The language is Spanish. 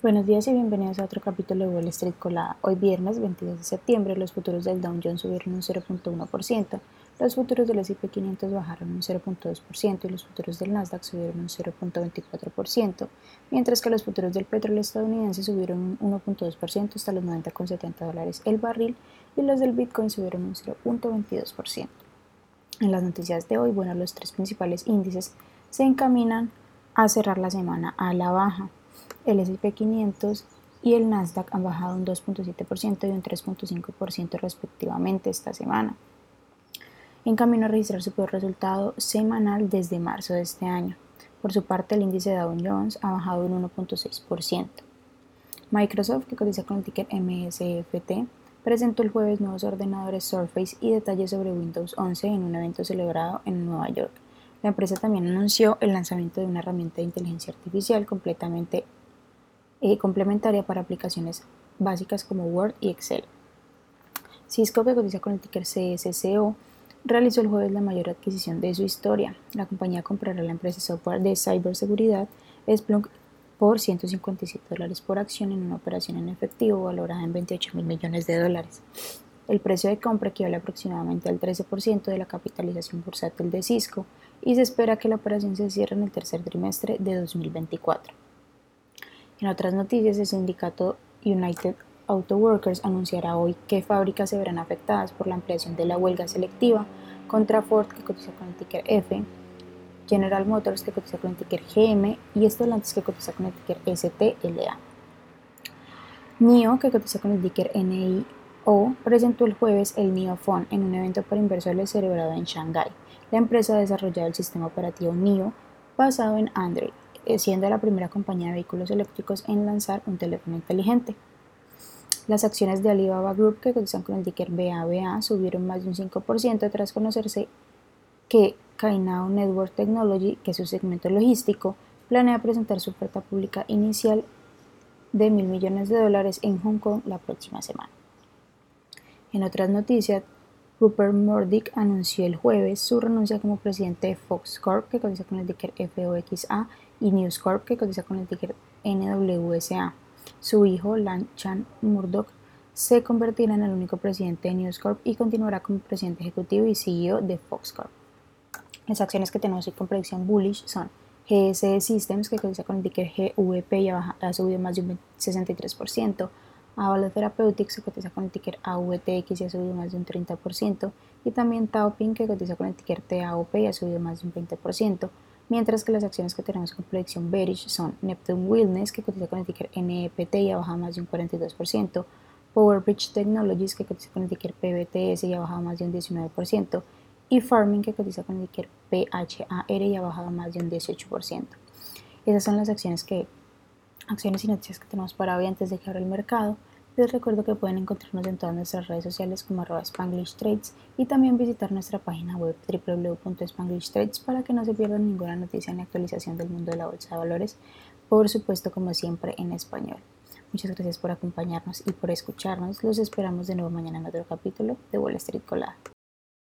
Buenos días y bienvenidos a otro capítulo de Wall Street Colada. Hoy viernes 22 de septiembre los futuros del Dow Jones subieron un 0.1%, los futuros del S&P 500 bajaron un 0.2% y los futuros del Nasdaq subieron un 0.24%, mientras que los futuros del petróleo estadounidense subieron un 1.2% hasta los 90,70 dólares el barril y los del Bitcoin subieron un 0.22%. En las noticias de hoy, bueno, los tres principales índices se encaminan a cerrar la semana a la baja el S&P 500 y el Nasdaq han bajado un 2.7% y un 3.5% respectivamente esta semana, en camino a registrar su peor resultado semanal desde marzo de este año. Por su parte, el índice Dow Jones ha bajado un 1.6%. Microsoft, que cotiza con el ticker MSFT, presentó el jueves nuevos ordenadores Surface y detalles sobre Windows 11 en un evento celebrado en Nueva York. La empresa también anunció el lanzamiento de una herramienta de inteligencia artificial completamente eh, complementaria para aplicaciones básicas como Word y Excel. Cisco, que cotiza con el ticker CSCO, realizó el jueves la mayor adquisición de su historia. La compañía comprará la empresa software de ciberseguridad Splunk por 157 dólares por acción en una operación en efectivo valorada en 28 mil millones de dólares. El precio de compra equivale aproximadamente al 13% de la capitalización bursátil de Cisco y se espera que la operación se cierre en el tercer trimestre de 2024. En otras noticias, el sindicato United Auto Workers anunciará hoy que fábricas se verán afectadas por la ampliación de la huelga selectiva contra Ford, que cotiza con el ticker F, General Motors, que cotiza con el ticker GM, y Stellantis, que cotiza con el ticker STLA. NIO, que cotiza con el ticker NIO, presentó el jueves el NIO Phone en un evento para inversores celebrado en Shanghái. La empresa ha desarrollado el sistema operativo NIO basado en Android siendo la primera compañía de vehículos eléctricos en lanzar un teléfono inteligente. Las acciones de Alibaba Group, que cotizan con el ticker BABA, subieron más de un 5% tras conocerse que Kainao Network Technology, que es su segmento logístico, planea presentar su oferta pública inicial de mil millones de dólares en Hong Kong la próxima semana. En otras noticias, Rupert Murdoch anunció el jueves su renuncia como presidente de Fox Corp, que cotiza con el ticker FOXA, y News Corp, que cotiza con el ticker NWSA. Su hijo, Lan Chan Murdoch, se convertirá en el único presidente de News Corp y continuará como presidente ejecutivo y CEO de Fox Corp. Las acciones que tenemos hoy con predicción bullish son GSE Systems, que cotiza con el ticker GVP y ha, subido más de un 63%. Avalo Therapeutics, que cotiza con el ticker AVTX y ha subido más de un 30%, y también Taopin, que cotiza con el ticker TAOP y ha subido más de un 20%, mientras que las acciones que tenemos con predicción bearish son Neptune Wellness, que cotiza con el ticker NEPT y ha bajado más de un 42%, PowerBridge Technologies, que cotiza con el ticker PBTS y ha bajado más de un 19%, y Farming, que cotiza con el ticker PHAR y ha bajado más de un 18%. Esas son las acciones que acciones y noticias que tenemos para hoy antes de que abra el mercado. Les recuerdo que pueden encontrarnos en todas nuestras redes sociales como arroba Spanglish Trades y también visitar nuestra página web www.spanglishtrades para que no se pierdan ninguna noticia ni actualización del mundo de la bolsa de valores, por supuesto como siempre en español. Muchas gracias por acompañarnos y por escucharnos. Los esperamos de nuevo mañana en otro capítulo de Wall Street Colada.